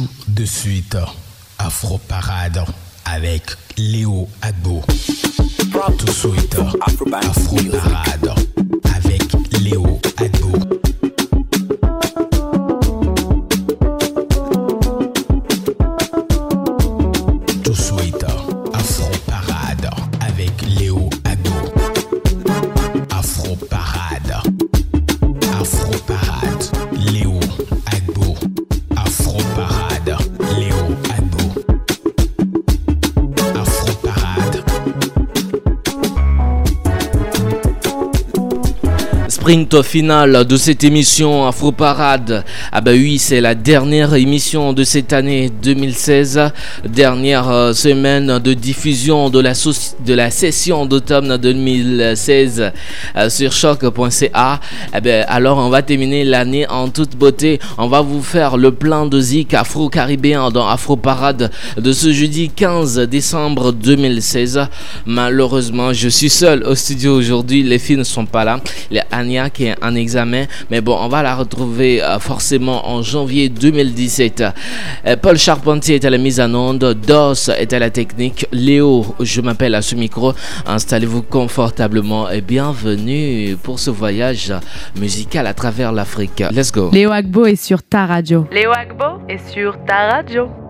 Tout de suite, Afro Parade avec Léo Agbo. Tout de suite, Afro Parade avec Léo Agbo. Sprint final de cette émission Afro Parade. Ah bah oui, c'est la dernière émission de cette année 2016, dernière euh, semaine de diffusion de la, de la session d'automne 2016 euh, sur choc.ca. Eh ben, alors on va terminer l'année en toute beauté. On va vous faire le plan de zik afro-caribéen dans Afro Parade de ce jeudi 15 décembre 2016. Malheureusement, je suis seul au studio aujourd'hui. Les filles ne sont pas là. Les Qui est en examen. Mais bon, on va la retrouver euh, forcément en janvier 2017. Euh, Paul Charpentier est à la mise en onde. DOS est à la technique. Léo, je m'appelle à ce micro. Installez-vous confortablement et bienvenue pour ce voyage musical à travers l'Afrique. Let's go. Léo Agbo est sur ta radio. Léo Agbo est sur ta radio.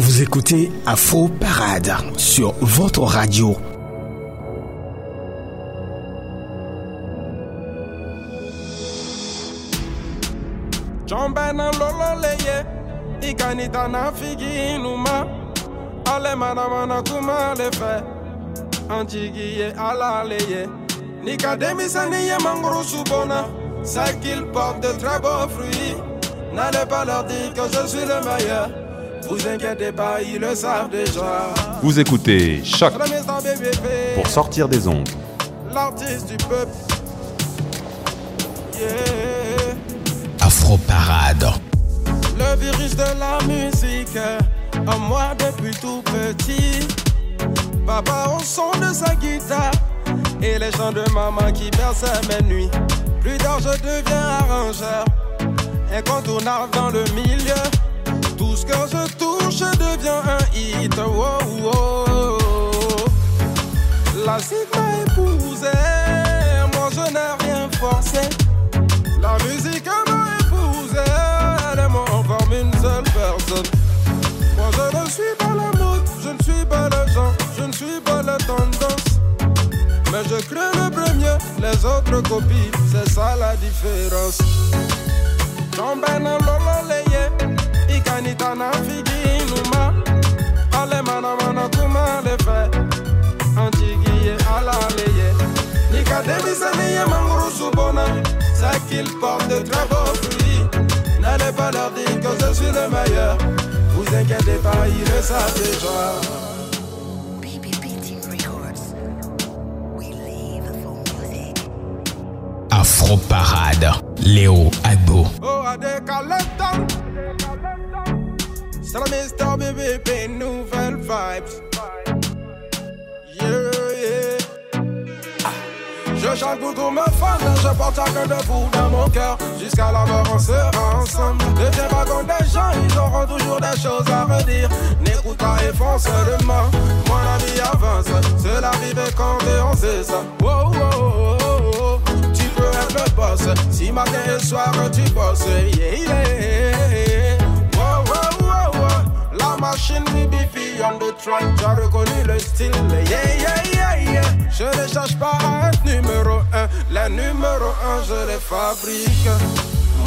Vous écoutez Afro Parade sur votre radio. Jombena lolo leye, ikanita na figi numa, ale mana mana kuma le fe, antigiye ala leye, nika demisaniye mangoro subona, ça qu'il porte de très beaux fruits, n'allez pas leur dire que je suis le meilleur. Vous inquiétez pas, ils le savent déjà. Vous écoutez Choc pour sortir des ondes. L'artiste du peuple. Yeah. Afro Parade. Le virus de la musique en moi depuis tout petit. Papa au son de sa guitare et les chants de maman qui bercent mes nuits. Plus tard je deviens arrangeur, incontournable dans le milieu. Tout ce que je touche devient un hit. La cite m'a épousé, moi je n'ai rien forcé. La musique m'a épousé, elle m'en forme une seule personne. Moi je ne suis pas la mode, je ne suis pas le genre, je ne suis pas la tendance. Mais je crée le premier, les autres copient, c'est ça la différence. Na figi numa ale mana mana kuma le fe. Antigiye ala leye nika demisaniye manguru subona. C'est qu'il porte de très beaux fruits. N'allez pas leur dire que je suis le meilleur. Vous inquiétez pas ils le savent déjà Afro Parade, Léo Agbo. Oh, la Mr. BBP, nouvelle vibes. Yeah, yeah. Ah. Je chante pour tous mes fans, je porte chacun de vous dans mon cœur. Jusqu'à la mort, on sera ensemble. Ne tiens pas des gens, ils auront toujours des choses à redire. N'écoute pas et fonce seulement. Moi, la vie avance, c'est l'arrivée quand on sait ça. Wow, wow, wow, Tu peux être le boss, si matin et soir tu bosses. Yeah, yeah machine be on the track. J'ai reconnu le style, yeah, yeah, yeah, yeah. Je ne cherche pas à être numéro un. Les numéro un, je les fabrique.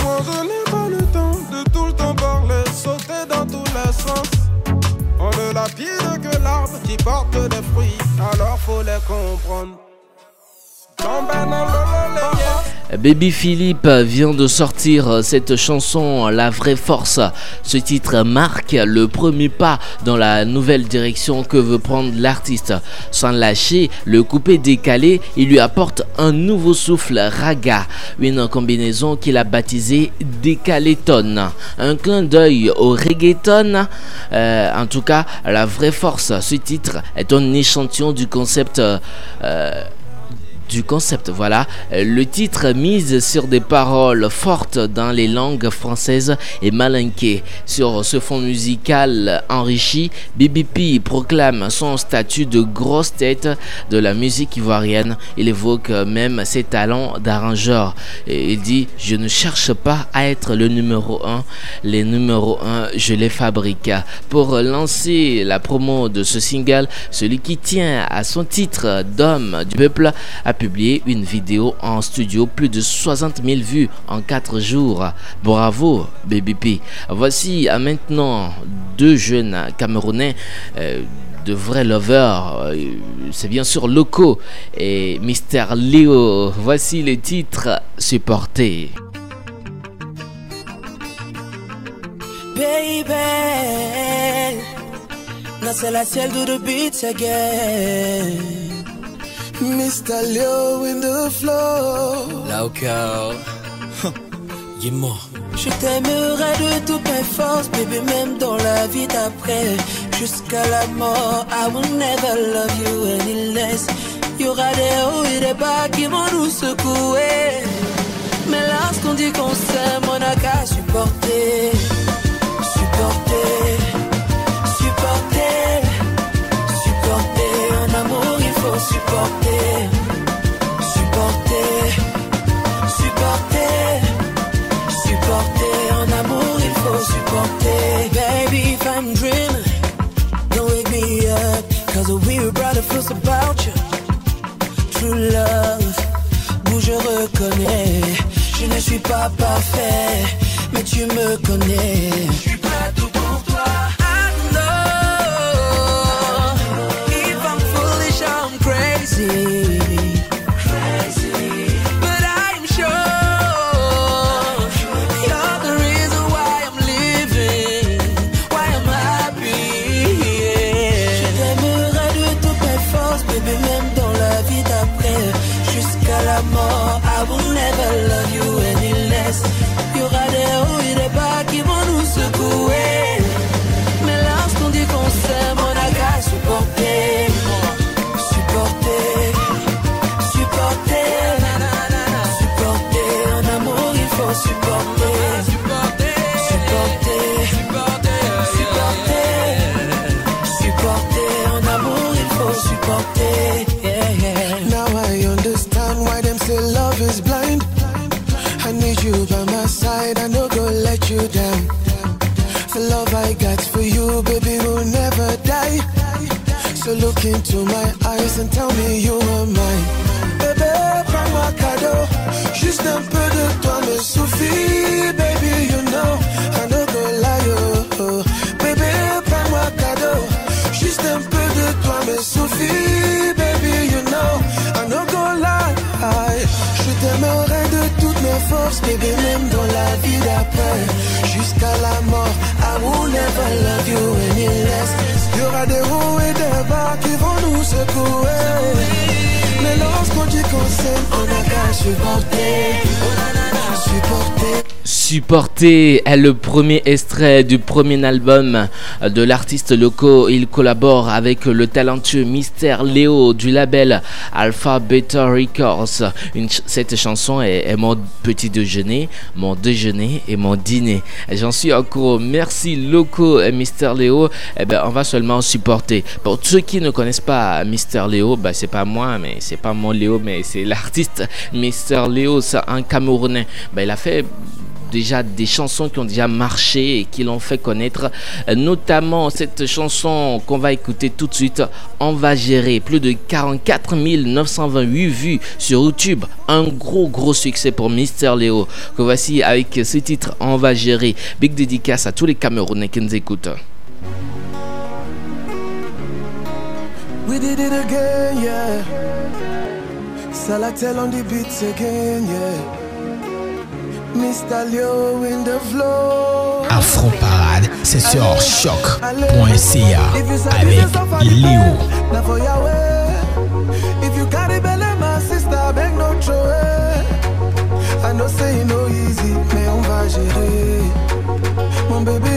Moi, je n'ai pas le temps de tout le temps parler, sauter dans tous les sens. On ne la pire que l'arbre qui porte des fruits, alors faut les comprendre. Baby Philippe vient de sortir cette chanson La vraie force. Ce titre marque le premier pas dans la nouvelle direction que veut prendre l'artiste. Sans lâcher le coupé décalé, il lui apporte un nouveau souffle raga, une combinaison qu'il a baptisée Décaléton. Un clin d'œil au reggaeton. Euh, en tout cas, La vraie force. Ce titre est un échantillon du concept. Euh, concept. Voilà, le titre mise sur des paroles fortes dans les langues françaises et malinquées. Sur ce fond musical enrichi, BBP proclame son statut de grosse tête de la musique ivoirienne. Il évoque même ses talents d'arrangeur. Il dit Je ne cherche pas à être le numéro 1. Les numéros 1, je les fabrique. Pour lancer la promo de ce single, celui qui tient à son titre d'homme du peuple a publié une vidéo en studio, plus de 60 000 vues en 4 jours. Bravo, BBP. Voici à maintenant deux jeunes Camerounais. Euh, de vrais lovers, euh, c'est bien sûr Loco et Mister Leo. Voici the beats again. Mr. Leo in the flow. Loco. Dis-moi. Je t'aimerai de toutes mes forces, baby, même dans la vie d'après. Jusqu'à la mort, I will never love you any less. Y aura des hauts et des bas qui vont nous secouer. Mais lorsqu'on dit qu'on s'aime, on n'a qu'à. Supporter, supporter, supporter. Supporter, supporter, supporter. En amour, il faut supporter. Baby, if I'm dreaming, don't wake me up. Cause a weird brother feels about you. True love, où je reconnais. Je ne suis pas parfait, mais tu me connais. Je suis pas into my eyes and tell me you are mine. Bébé, prends-moi cadeau. Juste un peu de toi me suffit, baby, you know. I no go lie, oh. Bébé, prends-moi cadeau. Juste un peu de toi me suffit, baby, you know. I no go lie. Je t'aimerai de toutes mes forces, baby, même dans la vie d'après. Jusqu'à la mort, I will never love you any less. Des hauts et des bas qui vont nous secouer. Mais lorsqu'on dit qu'on s'aime, on a qu'à supporter. Supporter. Supporter est le premier extrait du premier album de l'artiste loco. Il collabore avec le talentueux Mister Léo du label Alpha Beta Records. Cette chanson est, mon petit déjeuner, mon déjeuner et mon dîner. J'en suis encore. Merci Loco et Mister Léo. Eh ben, on va seulement supporter. Pour ceux qui ne connaissent pas Mister Léo, ben, c'est pas moi, mais c'est pas mon Léo, mais c'est l'artiste Mister Léo. Un Camerounais. Ben, il a fait déjà des chansons qui ont déjà marché et qui l'ont fait connaître, notamment cette chanson qu'on va écouter tout de suite, On va gérer, plus de 44 928 vues sur YouTube, un gros gros succès pour Mister Léo, que voici avec ce titre On va gérer, big dédicace à tous les Camerounais qui nous écoutent. Mr. Leo in the flow. Afro Parade, c'est sur choc.ca avec Léo. I know say no easy, mais on va gérer. Mon bébé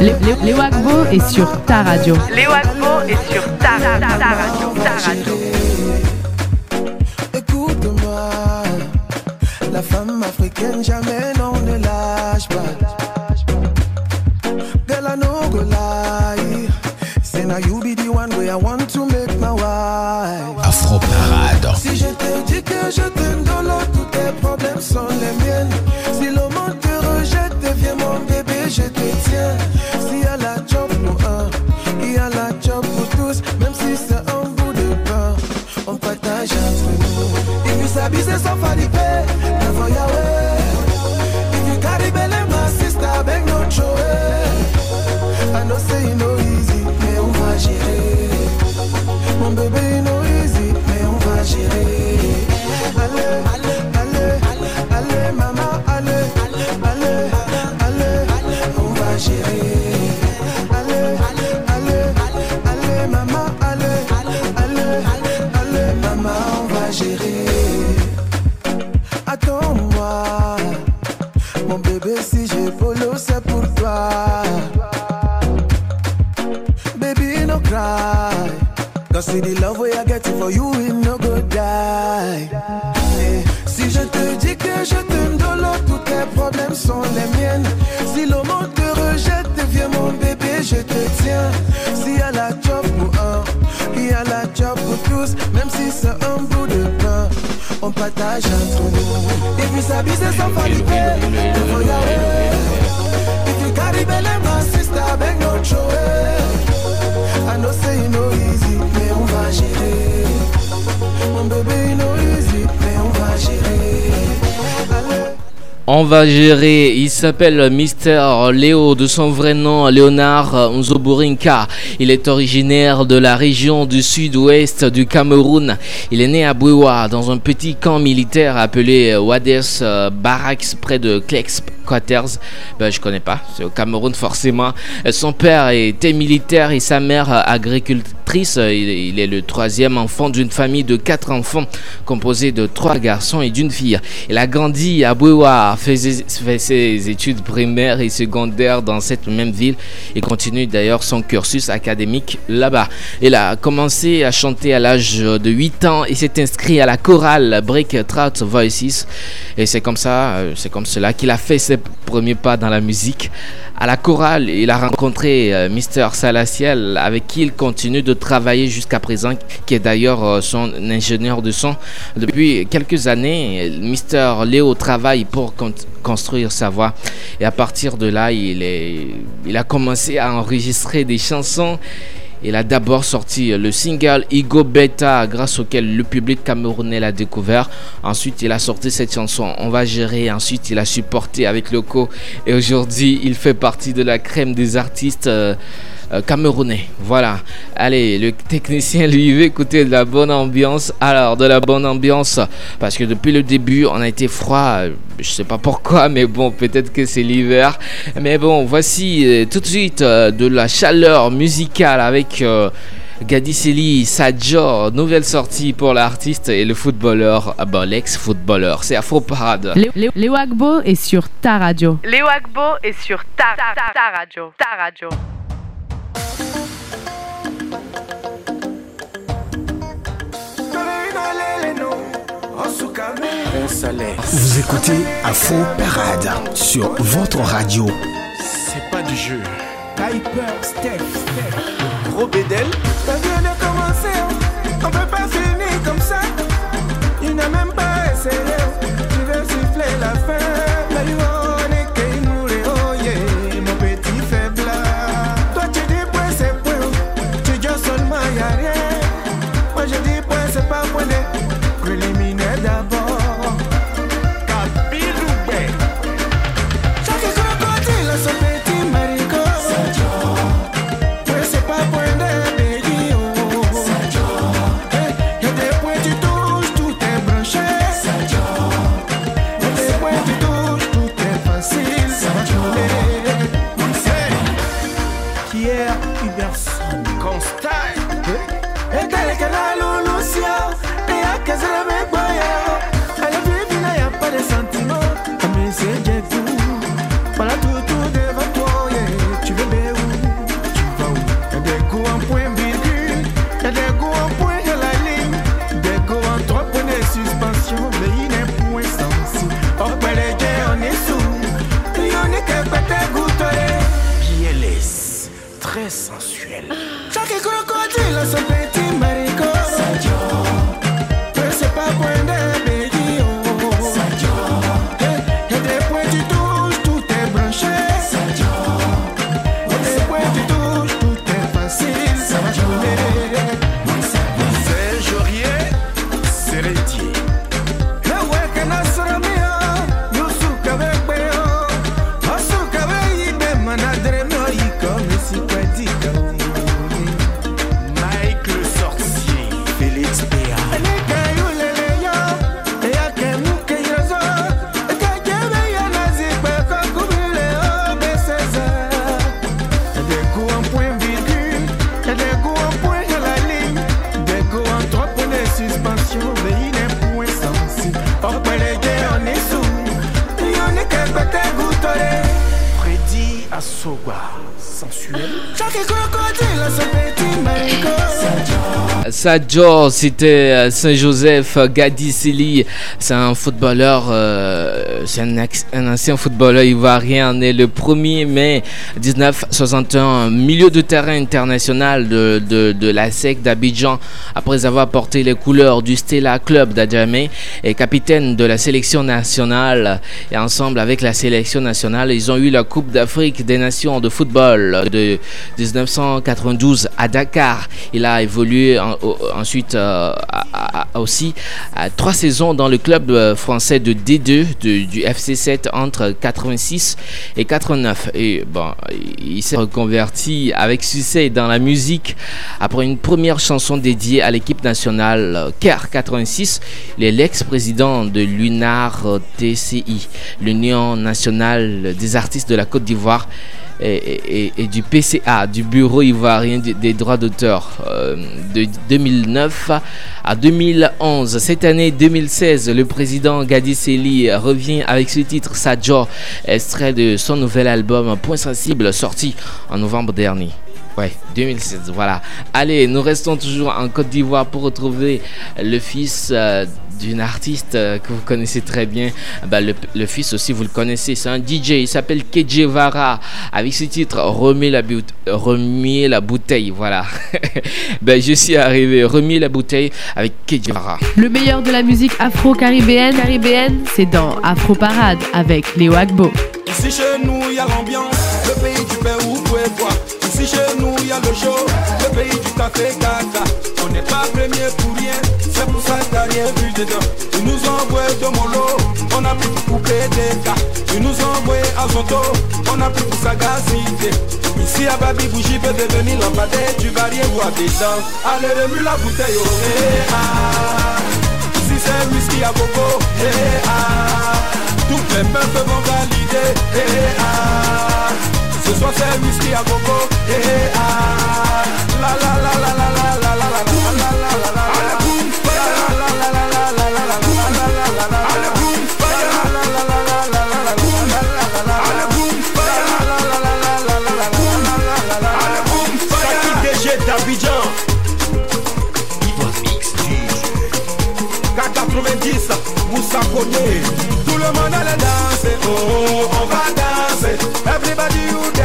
Les Wagbo est sur ta radio. Léo Agbo est sur ta, ta, ta, ta radio. Ta radio. Écoute-moi, la femme africaine jamais non ne lâche pas. Girl, I no go lie. Say now you be the one way I want to make my wife. Afro Parade. Si je te dis que je t'aime dans l'eau, tous tes problèmes sont les miennes. Il s'appelle Mister Léo, de son vrai nom Léonard Nzoburinka. Il est originaire de la région du sud-ouest du Cameroun. Il est né à Bouéwa, dans un petit camp militaire appelé Wades Barracks, près de Klex Quarters. Ben, je connais pas, c'est au Cameroun forcément. Son père était militaire et sa mère agricultrice. Il il est le troisième enfant d'une famille de quatre enfants composée de trois garçons et d'une fille. Il a grandi à Bouéwa, fait ses études primaires et secondaires dans cette même ville et continue d'ailleurs son cursus académique là-bas. Il a commencé à chanter à l'âge de 8 ans et s'est inscrit à la chorale Break Trout Voices et c'est comme ça, euh, c'est comme cela qu'il a fait ses premiers pas dans la musique. À la chorale, il a rencontré euh, Mister Salaciel avec qui il continue de travailler jusqu'à présent, qui est d'ailleurs euh, son ingénieur de son. Depuis quelques années, Mister Léo travaille pour con- construire sa voix et à partir de là, il, est, il a commencé à enregistrer des chansons. Il a d'abord sorti le single Ego Beta grâce auquel le public camerounais l'a découvert. Ensuite, il a sorti cette chanson On va gérer. Ensuite, il a supporté avec Loco. Et aujourd'hui, il fait partie de la crème des artistes euh, euh, camerounais. Voilà. Allez, le technicien lui veut écouter de la bonne ambiance. Alors, de la bonne ambiance parce que depuis le début, on a été froid. euh, Je sais pas pourquoi, mais bon, peut-être que c'est l'hiver. Mais bon, voici euh, tout de suite euh, de la chaleur musicale avec euh, Gadiseli Sadjo, nouvelle sortie pour l'artiste et le footballeur, ah bah, l'ex-footballeur. C'est Afro Parade. Lé- Lé- Léo Agbo est sur ta radio. Léo Agbo est sur ta, ta, ta, ta radio. Ta radio. Vous écoutez Afro Parade sur votre radio. C'est pas du jeu. Gros bédel. On peut Sadjo, c'était euh, Saint-Joseph Gadisili. C'est un footballeur, euh, c'est un, ancien footballeur ivoirien né le 1er mai 1961, milieu de terrain international de, de, la SEC d'Abidjan, après avoir porté les couleurs du Stella Club d'Adjamé et capitaine de la sélection nationale. Et ensemble avec la sélection nationale, ils ont eu la Coupe d'Afrique des Nations de football de 1992 à Dakar. Il a évolué ensuite euh, aussi à trois saisons dans le club euh, français de D2 de- du FC7 entre 86 et 89. Et bon, il s'est reconverti avec succès dans la musique après une première chanson dédiée à l'équipe nationale CAR 86. Il est l'ex-président de l'UNAR TCI, l'Union nationale des artistes de la Côte d'Ivoire et, du PCA, du Bureau ivoirien des- des droits d'auteur, euh, de 2009 à 2011. Cette année 2016, le président Gadi Seli revient avec ce titre Sadjo, extrait de son nouvel album Point Sensible, sorti en novembre dernier. Ouais, 2016, voilà. Allez, nous restons toujours en Côte d'Ivoire pour retrouver le fils euh, d'une artiste euh, que vous connaissez très bien. Bah, le, le fils aussi, vous le connaissez, c'est un DJ, il s'appelle KJ Vara, avec ce titre Remis la, boute- remis la bouteille, voilà. ben, je suis arrivé, Remis la bouteille avec KJ Vara. Le meilleur de la musique afro-caribéenne, caribéenne, c'est dans Afro Parade avec Léo Agbo. Ici chez nous, il y a l'ambiance, le show, le pays du café caca. On n'est pas premier pour rien, c'est pour ça que t'as rien vu dedans. Ils nous ont envoyé de mollo, on a pris pour couper des cas. Ils nous ont envoyé à Zonto, on a pris pour sagacité. Ici à Babi Bougie peut devenir lampadaire, tu vas rien voir dedans. Allez, remue la bouteille, oh, eh, ah. Si c'est whisky à coco, eh, ah. Toutes les meufs vont valider, eh, ah. Ce soir c'est whisky à coco, eh, ah. La la la la la la la la la la la la la d'Abidjan. K90, Moussa Tout le monde allait danser, oh, oh, on va danser Everybody you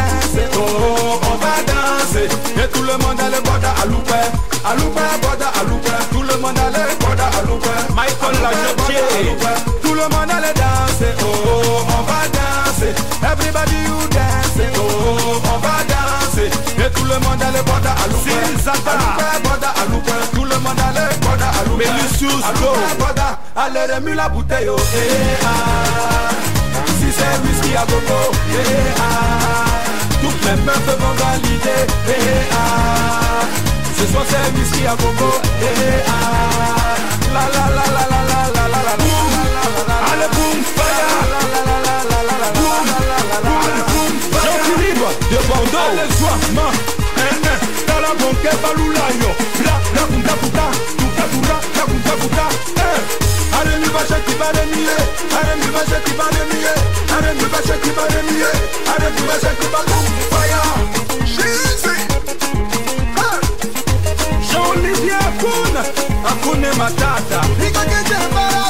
oh, on va danser. Et tout le monde allait boire à loupé À loupé, boire à loupé Tout le monde allait boire à loupé Michael la Tout le monde allait danser, oh, on va danser. Everybody you dance, oh, on va danser. Et tout le monde allait boire à loupé À loupé, boire à loupé Tout le monde allait boire à loupé Mais Lucius, go. Allez, remue la bouteille, oh, eh, ah Si c'est whisky à gogo, eh, ah Toutes les meufs vont valider, eh, ah Ce soir c'est à gogo, eh, ah La la la la la la la la la la Allez, boum, fire La la la la la la la la Allez, boum, fire Jean-Philippe de Bordeaux Allez, eh, eh Dans la banque, baloula, yo Bla, la, bunda, bouta Tuka, dura, la, bunda, bouta, eh Aremi başa kibare miye Aremi başa kibare miye Aremi başa kibare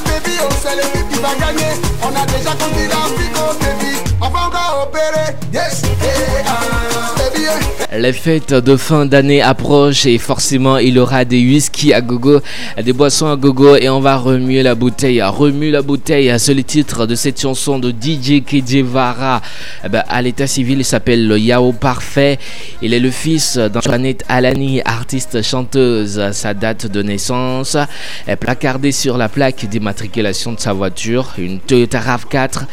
baby oh, les qui va gagner. On a déjà oh, opérer. Yes, ah les fêtes de fin d'année approchent et forcément il y aura des whisky à gogo, des boissons à gogo et on va remuer la bouteille. Remue la bouteille, c'est le titre de cette chanson de DJ Kejevara. Eh ben, à l'état civil, il s'appelle le Yao Parfait. Il est le fils d'Antoinette Alani, artiste chanteuse. Sa date de naissance est placardée sur la plaque d'immatriculation de sa voiture, une Toyota RAV4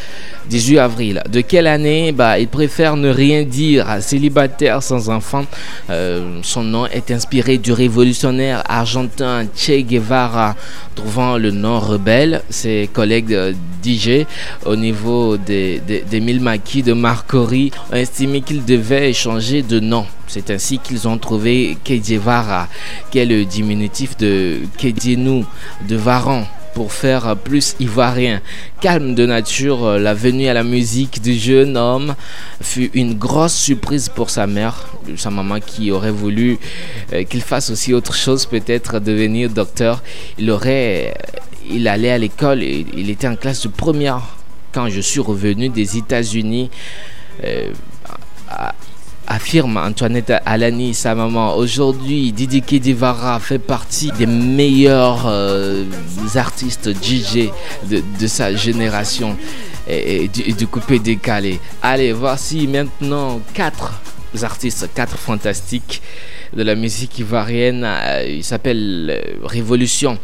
18 avril. De quelle année? Bah, Il préfère ne rien dire. Célibataire sans enfant. Euh, son nom est inspiré du révolutionnaire argentin Che Guevara. Trouvant le nom rebelle, ses collègues euh, DJ au niveau des, des, mille de Marcory ont estimé qu'il devait changer de nom. C'est ainsi qu'ils ont trouvé Guevara, qui est le diminutif de Kedjenou, de Varan pour faire plus ivoirien. Calme de nature, euh, la venue à la musique du jeune homme fut une grosse surprise pour sa mère, sa maman qui aurait voulu euh, qu'il fasse aussi autre chose, peut-être devenir docteur. Il aurait, euh, il allait à l'école, il était en classe de première quand je suis revenu des États-Unis affirme Antoinette Alani, sa maman. Aujourd'hui, Didi Kedivara fait partie des meilleurs euh, artistes DJ de, sa génération et, du, coupé décalé. Allez, voici maintenant quatre artistes, quatre fantastiques de la musique ivoirienne. Euh, il s'appelle euh, Révolution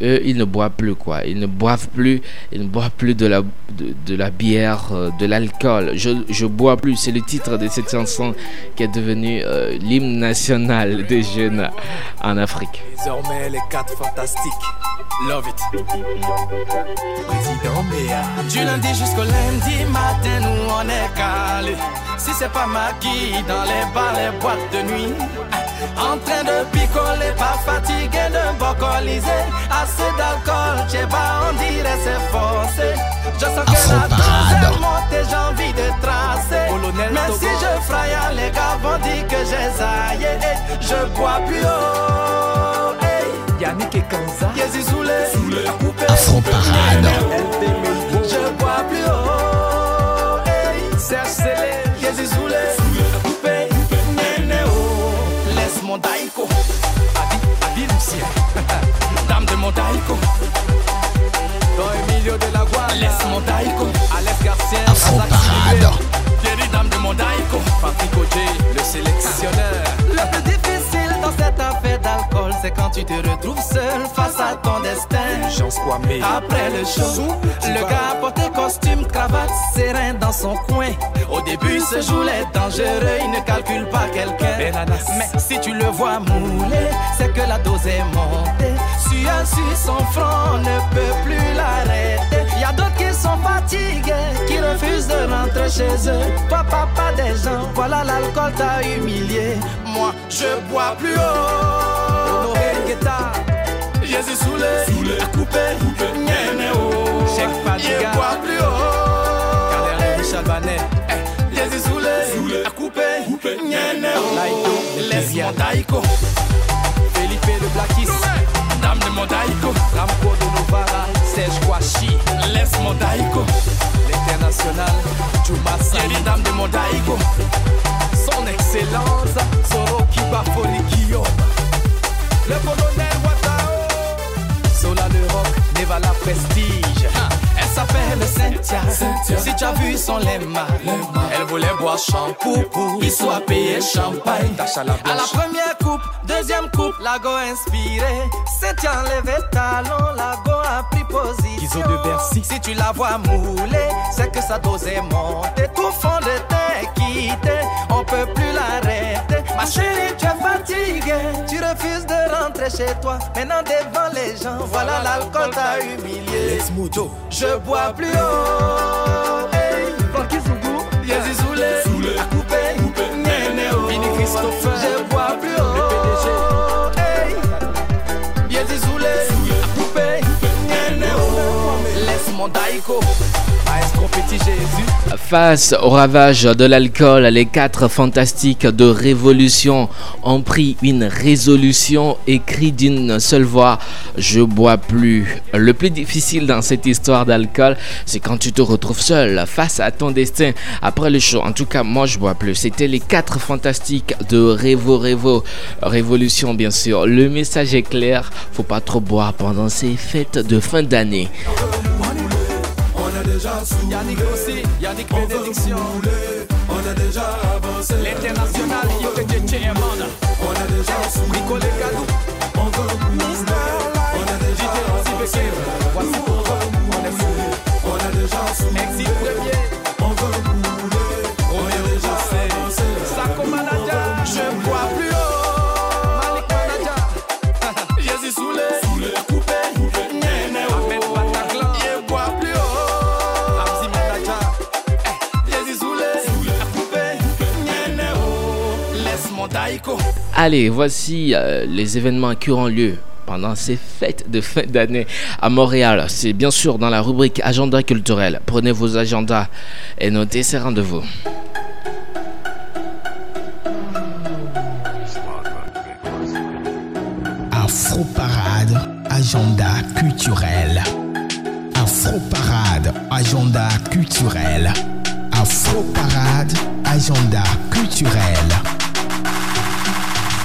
eux, ils ne boivent plus quoi. Ils ne boivent plus, ils ne boivent plus de la, de, la bière, euh, de l'alcool. Je, je bois plus. C'est le titre de cette chanson qui est devenue euh, l'hymne national des jeunes en Afrique. Désormais, les quatre fantastiques. Love it. Président Béa. Du lundi jusqu'au lundi matin, nous on est calé. Si c'est pas maquille dans les bars, les boîtes de nuit. En train de picoler, pas fatigué de bocoliser. Assez d'alcool, j'ai pas, on dirait c'est forcé. Je sens que la dose est montée, j'ai envie de tracer. Mais si je fraye, les gars vont dire que j'ai zaillé. Je bois plus haut. Yannick et Kanza. Yézi Zoulé. Afro Parade. Je bois plus haut. Mon daïko. Alex Garcia. Afro Parade. Thierry Dame de mon daïko. Patrick Oje, le sélectionneur. Le plus difficile dans cette affaire d'alcool, c'est quand tu te retrouves seul face à ton destin. Après le show, le gars portait costume, cravate, serein dans son coin. Au début, ce jour est dangereux, il ne calcule pas quelqu'un. Mais si tu le vois mouler, c'est que la dose est montée. Suant sur son front, on ne peut plus l'arrêter. D'autres sont fatigués, qui refusent de rentrer chez eux. Toi, papa des gens, voilà l'alcool t'a humilié. Moi, je bois plus haut. Jésus saoulé, à couper, Nyene oh. Cheikh Fadiga. Je bois plus haut. Michel Banet. Jésus saoulé, couper, Nyene oh. Laïdo, Laisse mon. Felipe de Blackis. Dame de mon daïko. Ramco de Novara. Serge Kouachi. Laisse mon daïko. L'international. Juma Thierry Sali. Dame de mon daïko. Son excellence. Zoro Kibafoni Guillaume. Le colonel Watao. Sola le rock. Nevala Prestige. Elle s'appelle Cynthia. Si tu as vu son lemma, elle voulait boire shampoo pour soit payé champagne. Tâche à la À la première coupe, deuxième coupe, lago inspiré. Cynthia enlevé talon, lago a pris position. De Bercy. Si tu la vois mouler, c'est que sa dose est montée. Tout fond de teint quitté, on peut plus l'arrêter. Ma chérie, tu es fatiguée, tu refuses de rentrer chez toi. Maintenant devant les gens, voilà l'alcool t'a humilié. Je bois plus haut. Hey. Francky Zougou. Yézi Zoulé, à couper, Néné oh. Vini Christopher. Je bois plus haut. Hey. Zoulé, à couper, Néné oh. Laisse mon daïko. Face au ravage de l'alcool, les quatre fantastiques de Révolution ont pris une résolution écrite d'une seule voix. Je bois plus. Le plus difficile dans cette histoire d'alcool, c'est quand tu te retrouves seul face à ton destin après le show. En tout cas, moi, je bois plus. C'était les quatre fantastiques de Révo Révo. Révolution, bien sûr. Le message est clair. Faut pas trop boire pendant ces fêtes de fin d'année. Yannick aussi, Yannick Bénédiction. On a déjà avancé. L'international, yo que tu tiens, man. On a déjà Nico Le Gadou. On veut. Light. On a déjà avancé. Allez, voici euh, les événements qui auront lieu pendant ces fêtes de fin d'année à Montréal. C'est bien sûr dans la rubrique agenda culturel. Prenez vos agendas et notez ces rendez-vous. Afro Parade, agenda culturel. Afro Parade, agenda culturel. Afro Parade, agenda culturel.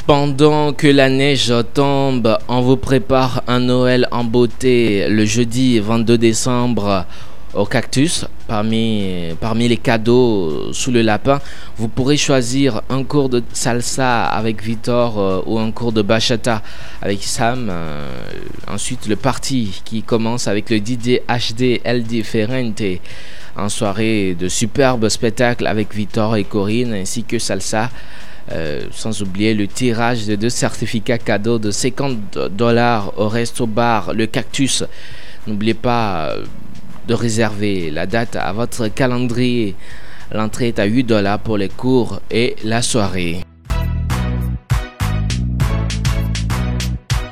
Pendant que la neige tombe, on vous prépare un Noël en beauté le jeudi 22 décembre au Cactus. Parmi, parmi les cadeaux sous le lapin, vous pourrez choisir un cours de salsa avec Victor euh, ou un cours de bachata avec Sam. Euh, ensuite, le party qui commence avec le DJ HD El Differente en soirée de superbes spectacles avec Victor et Corinne ainsi que salsa. Euh, sans oublier le tirage de deux certificats cadeaux de 50 dollars au resto bar Le Cactus. N'oubliez pas euh, de réserver la date à votre calendrier. L'entrée est à 8 dollars pour les cours et la soirée.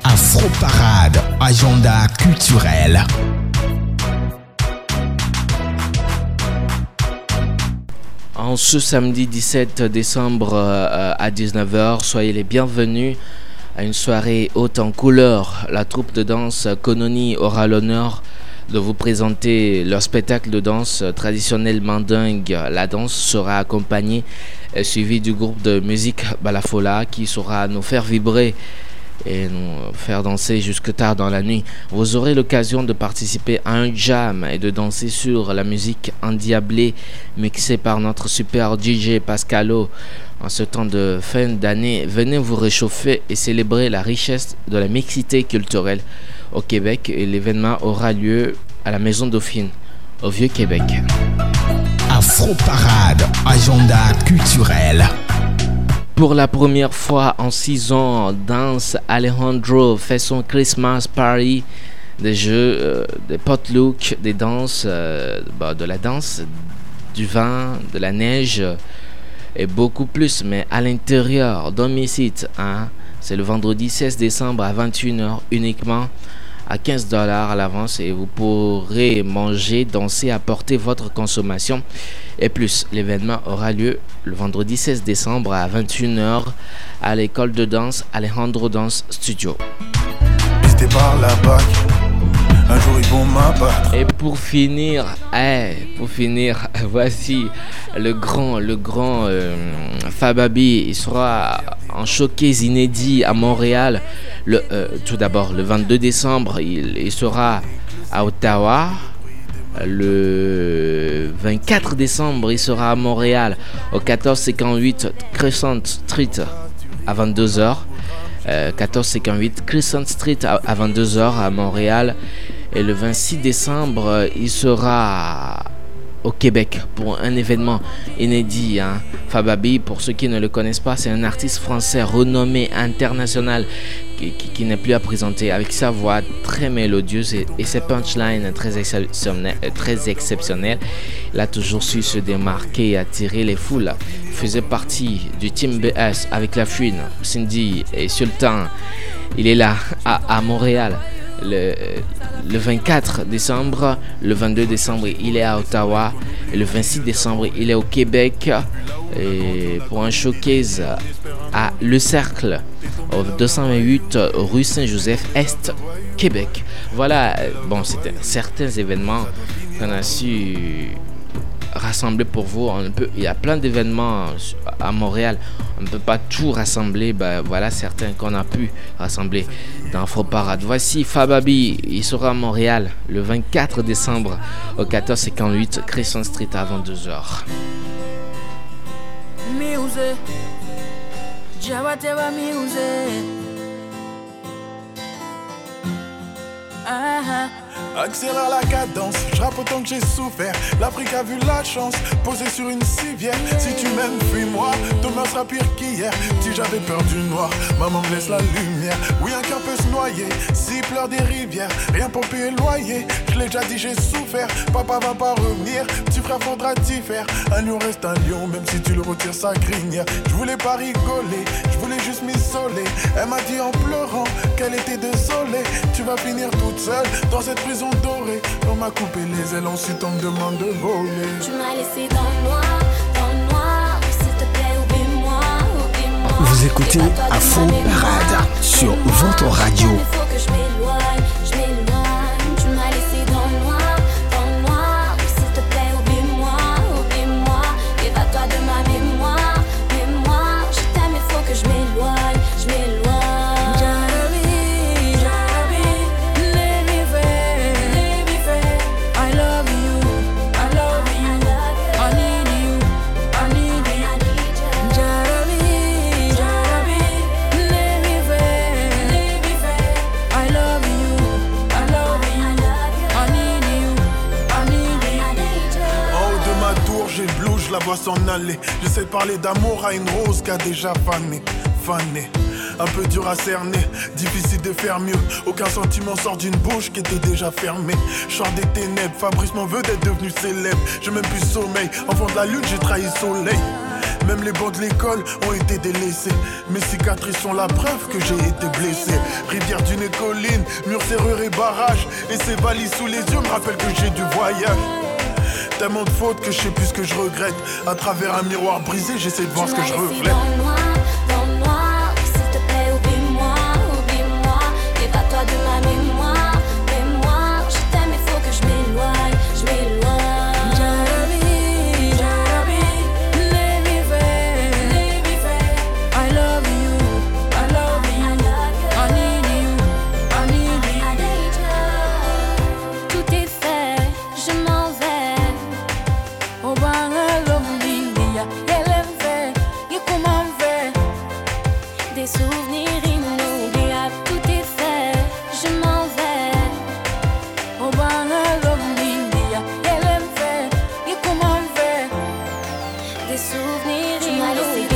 Afro Parade, agenda culturel. En ce samedi 17 décembre euh, à 19h, soyez les bienvenus à une soirée haute en couleur. La troupe de danse Kononi aura l'honneur de vous présenter leur spectacle de danse traditionnel mandingue. La danse sera accompagnée et suivie du groupe de musique Balafola qui saura nous faire vibrer et nous faire danser jusque tard dans la nuit. Vous aurez l'occasion de participer à un jam et de danser sur la musique endiablée mixée par notre super DJ Pascalo. En ce temps de fin d'année, venez vous réchauffer et célébrer la richesse de la mixité culturelle au Québec et l'événement aura lieu à la Maison Dauphine, au Vieux-Québec. Agenda culturel. Pour la première fois en six ans, Dance Alejandro fait son Christmas Party. Des jeux, euh, des potlucks, des danses, euh, bah, de la danse, du vin, de la neige et beaucoup plus, mais à l'intérieur, dans mes sites. Hein. C'est le vendredi 16 décembre à 21h uniquement à 15 dollars à l'avance et vous pourrez manger, danser, apporter votre consommation et plus. L'événement aura lieu le vendredi 16 décembre à 21h à l'école de danse Alejandro Dance Studio. Et pour finir, eh, pour finir, voici le grand, le grand euh, Fababi. Il sera en showcase inédit à Montréal. Euh, tout d'abord, le 22 décembre, il, sera à Ottawa. Le 24 décembre, il sera à Montréal au 1458 Crescent Street à 22h. Euh, 1458 Crescent Street à 22h à Montréal. Et le 26 décembre, euh, il sera au Québec pour un événement inédit. Hein. Fababi, pour ceux qui ne le connaissent pas, c'est un artiste français renommé international qui, n'est plus à présenter avec sa voix très mélodieuse et, ses punchlines très, exceptionnelles, très exceptionnelles. Il a toujours su se démarquer et attirer les foules. Il faisait partie du team BS avec La Fouine, Cindy et Sultan. Il est là à Montréal le, le 24 décembre, le 22 décembre, il est à Ottawa Et le 26 décembre, il est au Québec pour un showcase à Le Cercle, au 228 rue Saint-Joseph, Est, Québec. Voilà, bon, c'était certains événements qu'on a su rassembler pour vous. On peut, il y a plein d'événements à Montréal. On ne peut pas tout rassembler. Ben, voilà certains qu'on a pu rassembler dans Faux Parade. Voici Fababi. Il sera à Montréal le 24 décembre au 1458 Crescent Street à 22h. Accélère la cadence, je rappe autant que j'ai souffert. L'Afrique a vu la chance, posée sur une civière. Si tu m'aimes, fuis-moi, demain sera pire qu'hier. Si j'avais peur du noir, maman me laisse la lumière. Oui, un cœur peut se noyer, s'il pleure des rivières. Rien pour payer loyer, je l'ai déjà dit, j'ai souffert. Papa va pas revenir, petit frère faudra t'y faire. Un lion reste un lion, même si tu le retires, ça grigne. Je voulais pas rigoler, je voulais juste m'isoler. Elle m'a dit en pleurant qu'elle était désolée. Tu vas finir toute seule dans cette prison dorée. On m'a coupé les ailes, ensuite on me demande de voler. Tu m'as laissé dans le noir, dans le noir. S'il te plaît, oublie-moi, oublie-moi. Vous écoutez ma mémoire. Parade sur votre radio. Il faut que je m'éloigne. Parler d'amour à une rose qui a déjà fané, fané. Un peu dur à cerner, difficile de faire mieux. Aucun sentiment sort d'une bouche qui était déjà fermée. Chant des ténèbres, Fabrice m'en veut d'être devenu célèbre. J'ai même plus sommeil, enfant de la lune, j'ai trahi le soleil. Même les bancs de l'école ont été délaissés. Mes cicatrices sont la preuve que j'ai été blessé. Rivière d'une colline, mur, serrure et barrage. Et ces valises sous les yeux me rappellent que j'ai du voyage. Tellement de fautes que je sais plus ce que je regrette. À travers un miroir brisé, j'essaie de voir ce que je reflète. Des souvenirs Tu m'as laissé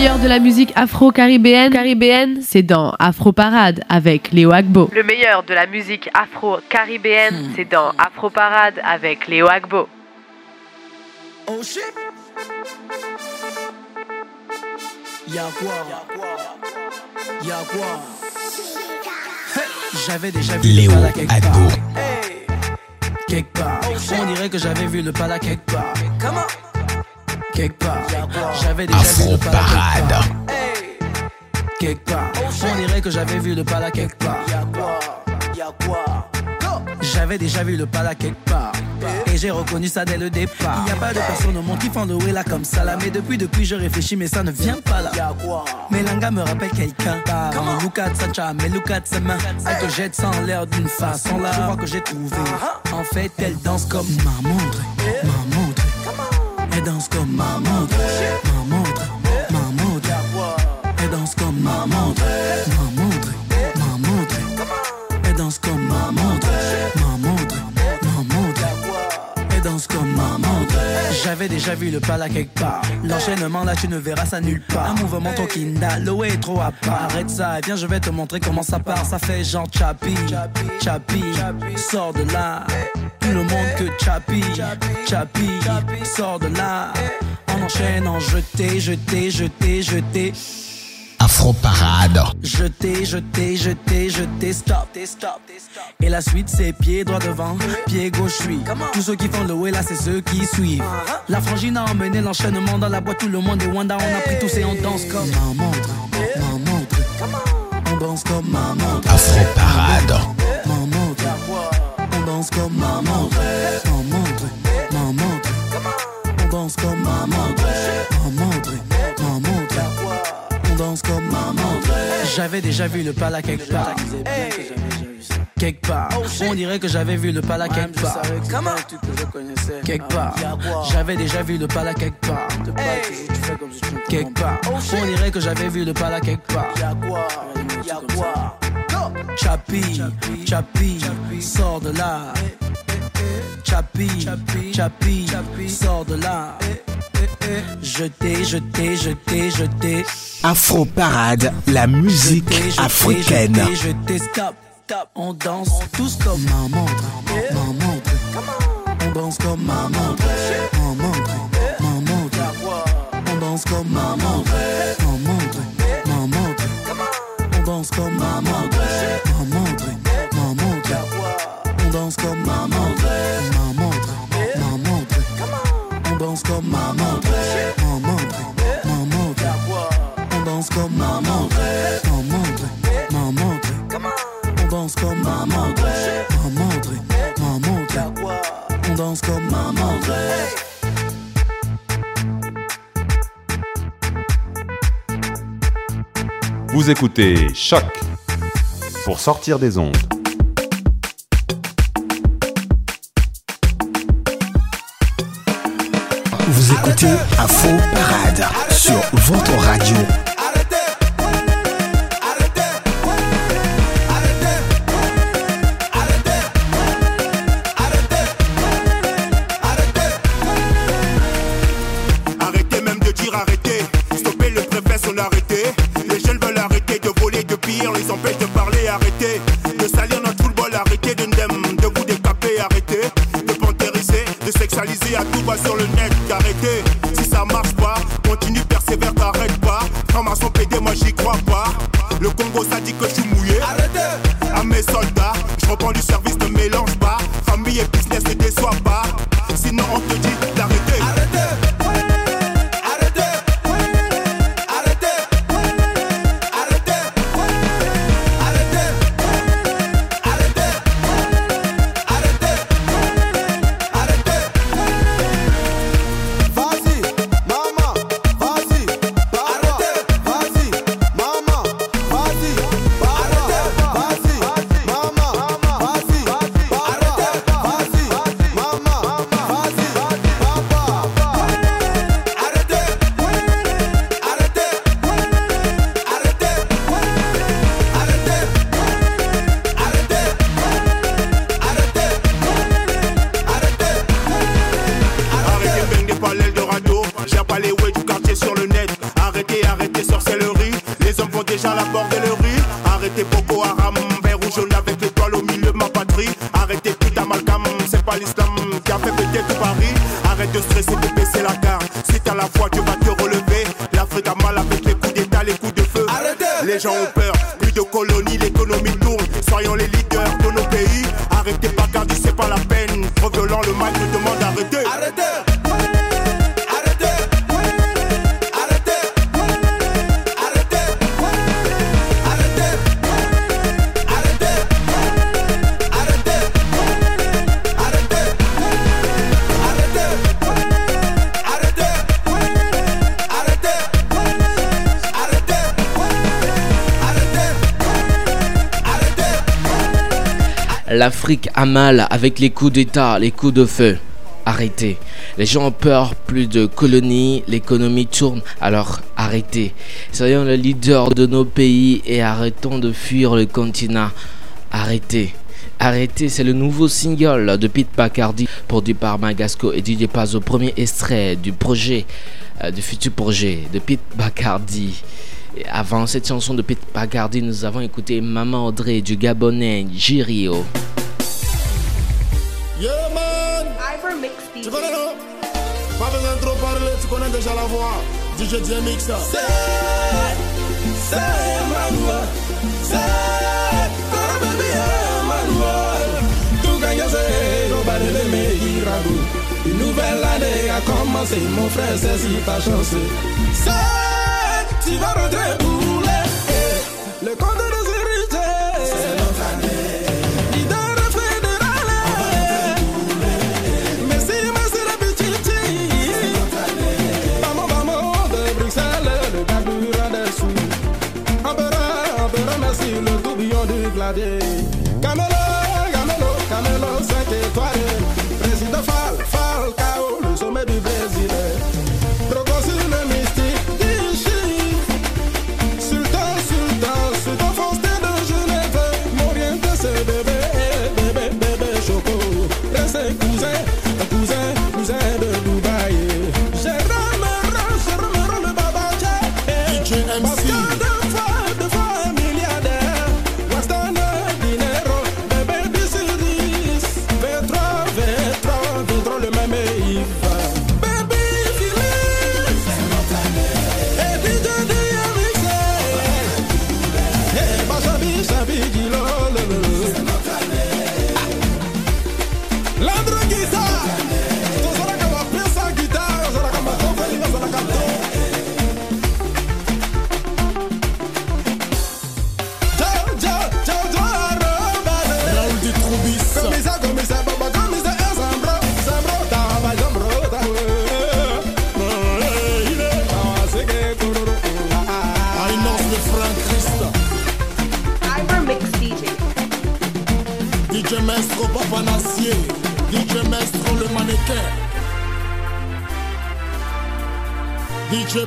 meilleur de la musique afro-caribéenne, caribéenne, c'est dans Afro Parade avec Léo Agbo. Le meilleur de la musique afro-caribéenne, c'est dans Afro Parade avec Léo Agbo. Oh shit. Y'a quoi? Y'a quoi? Hey, J'avais déjà vu Léo le quelque Agbo. part. Hey. Quelque part. On dirait que j'avais vu le pala quelque part. Comment Quelque part. J'avais déjà vu Afro le pala quelque Parade. part. Quelque part. On dirait que j'avais vu le pala quelque part. Y'a quoi? Y'a quoi? J'avais déjà vu le pala quelque part. Et j'ai reconnu ça dès le départ. Y a pas de personne au monde qui font le là comme ça là. Mais depuis, depuis, je réfléchis, mais ça ne vient pas là. Melanga me rappelle quelqu'un. Comment Look at Sancha, mais look at sa main. Elle te jette sans l'air d'une façon là. Je crois que j'ai trouvé. En fait, elle danse comme m'a montré, m'a montré. Elle danse comme ma déjà vu le pala quelque part. L'enchaînement là, tu ne verras ça nulle part. Un mouvement ton kinda, l'eau est trop à part. Arrête ça, et viens, je vais te montrer comment ça part. Ça fait genre chapi, chapi, sors de là. Tout le monde que chapi, chapi, sors de là. On enchaîne en jeté, jeté, jeté, jeté. Afro Parade. Jeté, jeté, jeté, jeté, stop, stop. Et la suite c'est pied droit devant, pied gauche suit. Tous ceux qui font le way là c'est ceux qui suivent. La frangine a emmené l'enchaînement dans la boîte, tout le monde est Wanda, on a pris tous et on danse comme ma montre, ma montre. On. Danse comme ma montre. Afro Parade. On danse comme ma montre, ma montre, ma montre. On. Danse comme ma montre, danse comme. J'avais déjà vu le pala quelque part. Quelque part, on dirait que j'avais vu le pala quelque part. Quelque part, j'avais déjà vu le pala quelque part. Quelque part, on dirait que j'avais vu le pala quelque part. Chapi, Chapi, sors de là. Chapi, Chapi, sors de là. Jeté, jeté, jeté, jeté. Afro Parade, la musique africaine. Jeté, jeté, stop, stop. On danse tous comme ma montre, ma montre. On danse comme ma montre, ma montre, ma montre. On danse comme ma montre, ma montre, ma montre. On danse comme Vous écoutez Choc pour sortir des ondes. Vous écoutez Afro Parade sur votre radio. L'Afrique a mal avec les coups d'État, les coups de feu. Arrêtez. Les gens ont peur, plus de colonies, l'économie tourne, alors arrêtez. Soyons le leader de nos pays et arrêtons de fuir le continent. Arrêtez. Arrêtez, c'est le nouveau single de Pete Bacardi produit par Magasco et Didier Paz au premier extrait du projet, euh, du futur projet de Pete Bacardi. Avant cette chanson de Pete Bacardi, nous avons écouté Maman Audrey du Gabonais Girio. Yeah, man! Ivermix Tu connais, non Pas besoin de trop parler, tu connais déjà la voix. DJ Mix. C'est, c'est Manuel. C'est, oh baby, Manuel. Tout gagne, c'est, nobody le meilleur Une nouvelle année a commencé, mon frère, c'est si ta chance. C'est, tu vas rentrer pour cadeira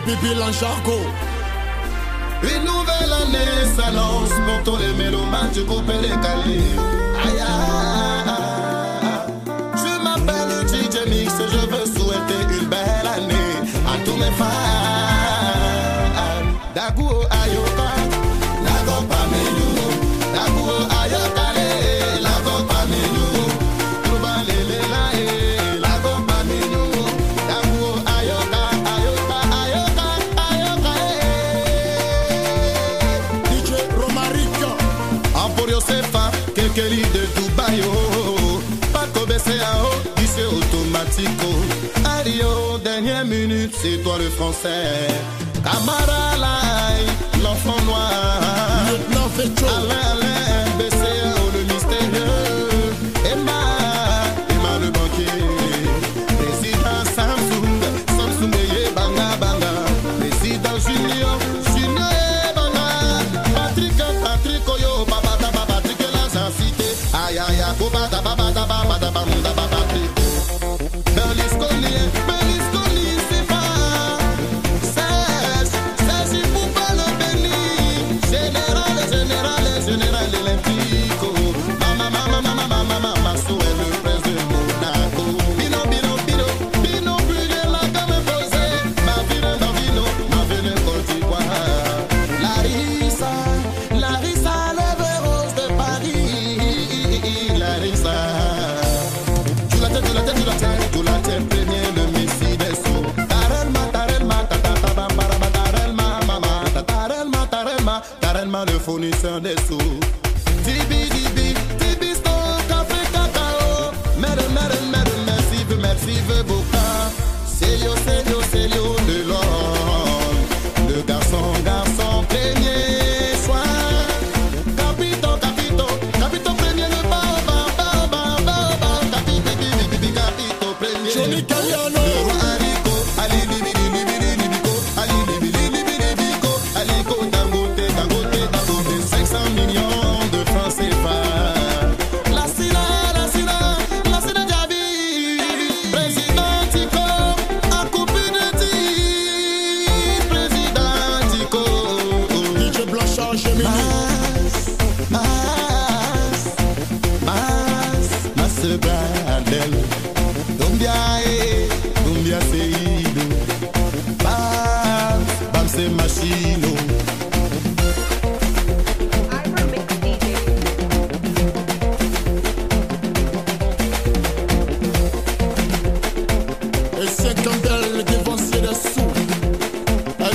pipi en. Une nouvelle année s'annonce pour tous les mélomanes du groupe et des calés. Aïe, aïe, Je m'appelle DJ Mix et je veux souhaiter une belle année à tous mes fans. Dagou, aïe, consegue.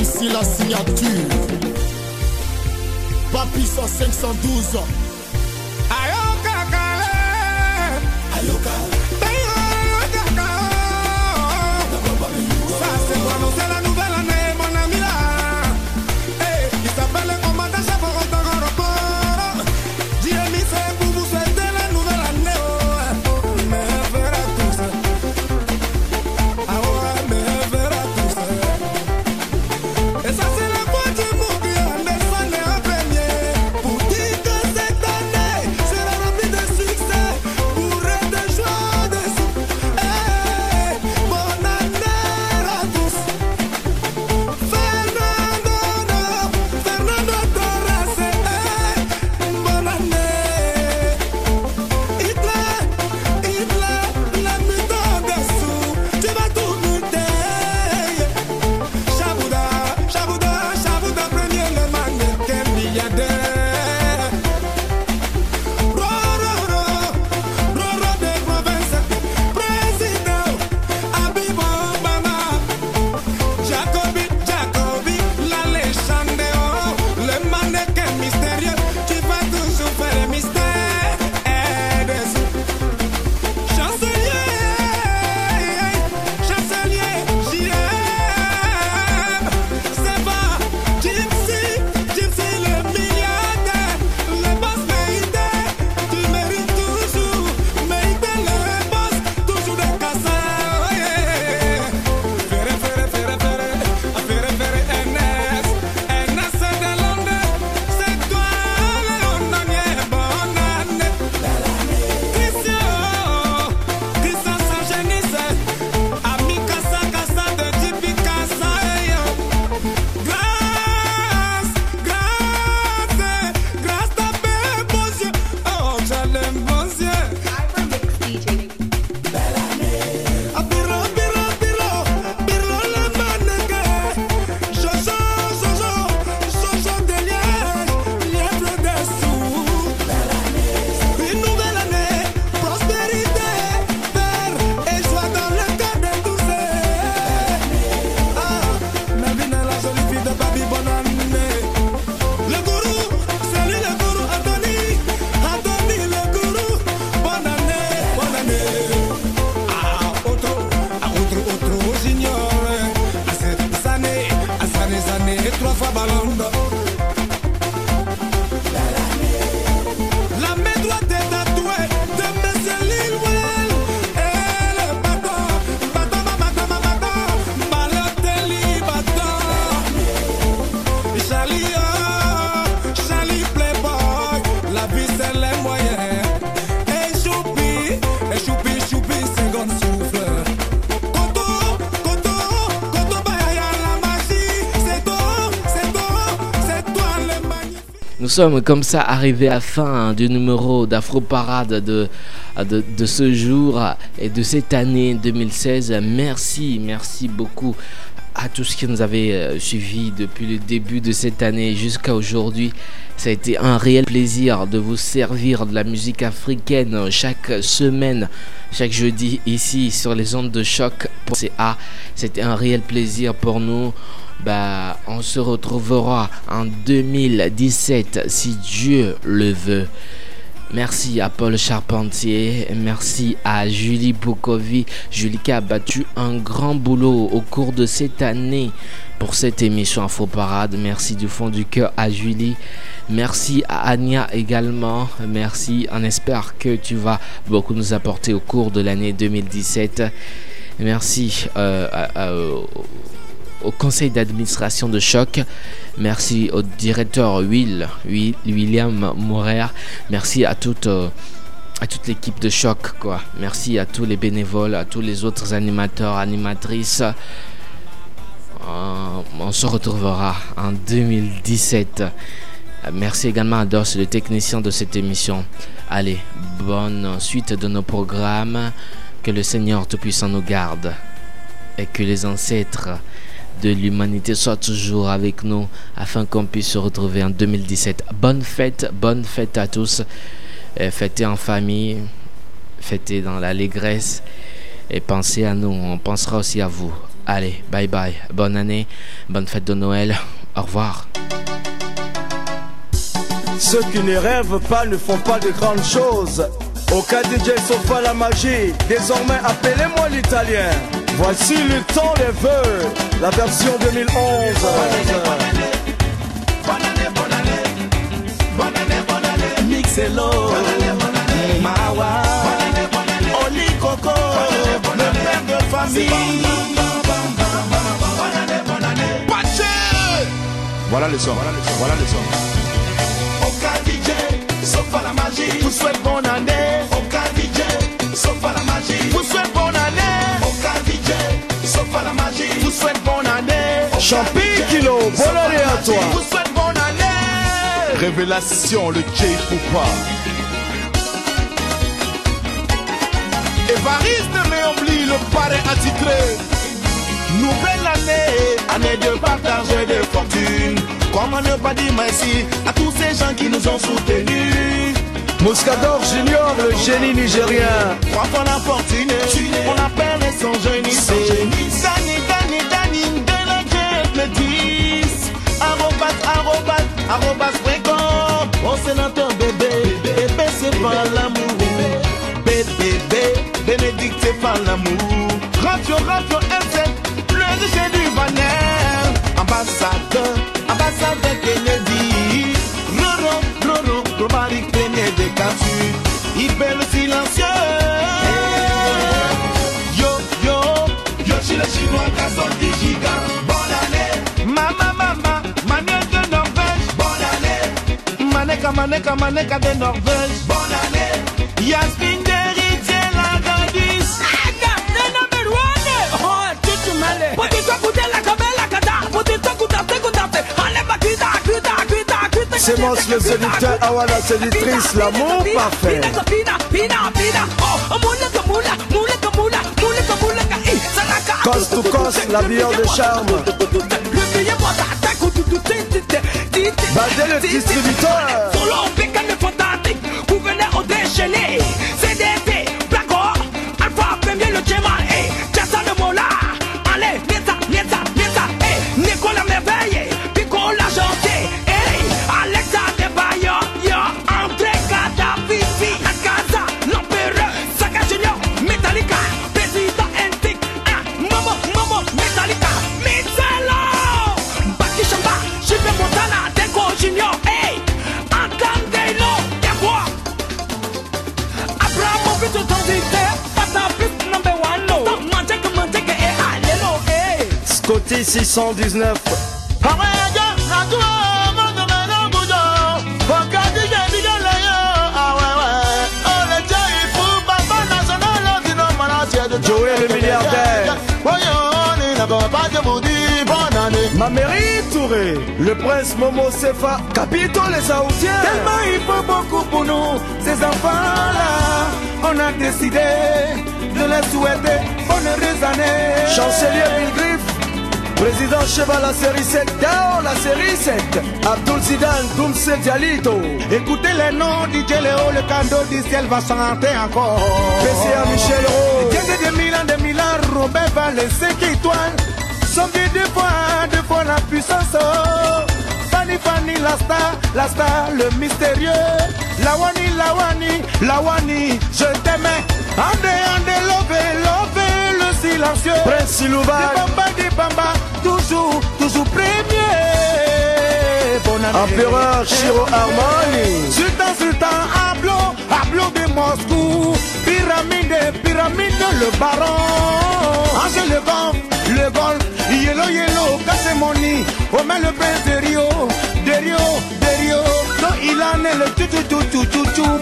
Voici la signature. Papi 512. Sommes comme ça arrivés à fin du numéro d'Afro Parade de, de, de ce jour et de cette année 2016. Merci, merci beaucoup à tous qui nous avaient euh, suivis depuis le début de cette année jusqu'à aujourd'hui. Ça a été un réel plaisir de vous servir de la musique africaine chaque semaine, chaque jeudi ici sur les ondes de choc.ca. C'était un réel plaisir pour nous. Bah, on se retrouvera en 2017 si Dieu le veut. Merci à Paul Charpentier, merci à Julie Bokovi. Julie qui a battu un grand boulot au cours de cette année pour cette émission Info Parade. Merci du fond du cœur à Julie. Merci à Anya également. Merci. On espère que tu vas beaucoup nous apporter au cours de l'année 2017. Merci euh, à- au- conseil d'administration de Choc. Merci au directeur Will, Will- William Morer. Merci à toute, euh, à toute l'équipe de Choc. Quoi. Merci à tous les bénévoles, à tous les autres animateurs, animatrices. Euh, on se retrouvera en 2017. Euh, Merci également à Dos, le technicien de cette émission. Allez, bonne suite de nos programmes. Que le Seigneur Tout-Puissant nous garde et que les ancêtres de l'humanité soient toujours avec nous afin qu'on puisse se retrouver en 2017. Bonne fête, bonne fête à tous. Euh, Fêtez en famille, fêtez dans l'allégresse et pensez à nous. On pensera aussi à vous. Allez, bye bye. Bonne année, bonne fête de Noël. Au revoir. Ceux qui ne rêvent pas ne font pas de grandes choses. Au cas DJ Sofa la magie, désormais appelez-moi l'italien. Voici le temps des vœux, la version 2011. Mixelo, Mawa, Oli Coco, le père de famille. Voilà le son. Voilà le son. Oka DJ, sauf à la magie. Vous souhaite bonne année. DJ, Kilo, bonne année à toi. Vous souhaite bonne année. Révélation, le J Poupa. Évariste Méombli, le parrain attitré. Nouvelle année, année de partage et de fortune. Comment ne pas dire merci à tous ces gens qui nous ont soutenus. Moscador Junior, le génie nigérien. Trois fois la fortune, on appelle les. Dani, Dani, Dani, Arrobas, arrobas, arrobas, fréquent. Oh, sénateur bébé, bébé, c'est pas l'amour. Bébé, Bénédicte, c'est pas l'amour. Radio, radio, FM, le déchet du banner. Ambassadeur, ambassadeur Kennedy. Roro, Roro, Romaric, Peigné de Cassu. Il fait le silencieux. Yo, yo, yo, chez les Chinois, Casson, année. Maneka, Maneka, Maneka de Norvège. Bonne année. Yasmin d'Héritier, la Gadis. C'est Mons le séducteur, Awa la séductrice, l'amour parfait. Coste to coste, l'habilleur de charme. Badé le distributeur. Vous venez au déchaîné 619. Joey le milliardaire. Maméry Touré, le prince Momo Sefa, capitaux les Saoudiens. Tellement il faut beaucoup pour nous, ces enfants-là. On a décidé de les souhaiter bonne heureuse année. Chancelier Bill Griff, président Cheval la série 7, Dao la série 7, Abdul Zidane, Doumse Dialito, Écoutez les noms DJ Léo, le cadeau du ciel va chanter encore. PCA Michel Rowe, Dieu de Milan, de Milan, Robert Valle, 5 étoiles. Son Dieu deux fois, deux fois la puissance. Fanny, Fanny, la star, la star, le mystérieux. La Wani, la Wani, la Wani, je t'aimais. Andé, andé, lové, lové, le silencieux. Prince Silouba, Di Bamba, toujours, toujours premier. Année. Empereur Shiro Armani, Sultan, Sultan, Ablo, Ablo de Moscou, Pyramide, Pyramide, le baron, Angèle le golf, le golf, Yellow, Yellow, Kassemoni, Omer le prince de Rio, de Rio, de Rio, il en est le tout, tout, tout, tout, tout,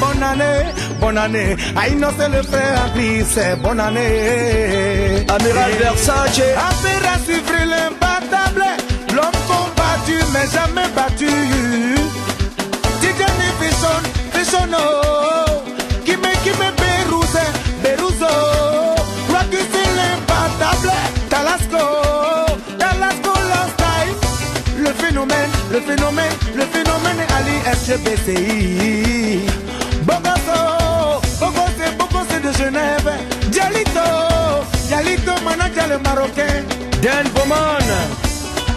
bonne année, bonne année, Aïno c'est le frère en Christ, bonne année. Amiral Versace, à suivre l'imbattable, l'homme combattu mais jamais battu. Tijani Fison, Fisono, qui me, qui me Berouze, Berouzo, roi qui c'est l'imbattable, Talasco, Talasco last time. Le phénomène, le phénomène SGBCI. Bogoso, Bogoso de Genève, Dialito, Dialito. Manager le Marocain. Dan Bowman.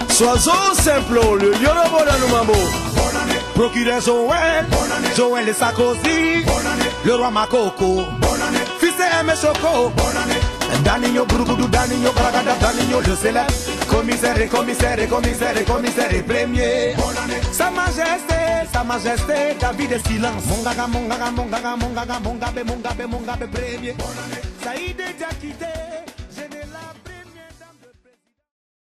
Soiseau simple, le Yorobo Danumambo. Procureur Joël, Joël et Sarkozy, le roi Makoko, fils de M. Choco, Danigno Brugoudou, Danigno Bragada, Danigno le célèbre, commissaire et commissaire et commissaire et commissaire et premier. Sa majesté, sa majesté, David est silence. Mongaga, mongaga, mongaga, mongaga, mongabe, mongabe, mongabe premier. Saïd Diakité.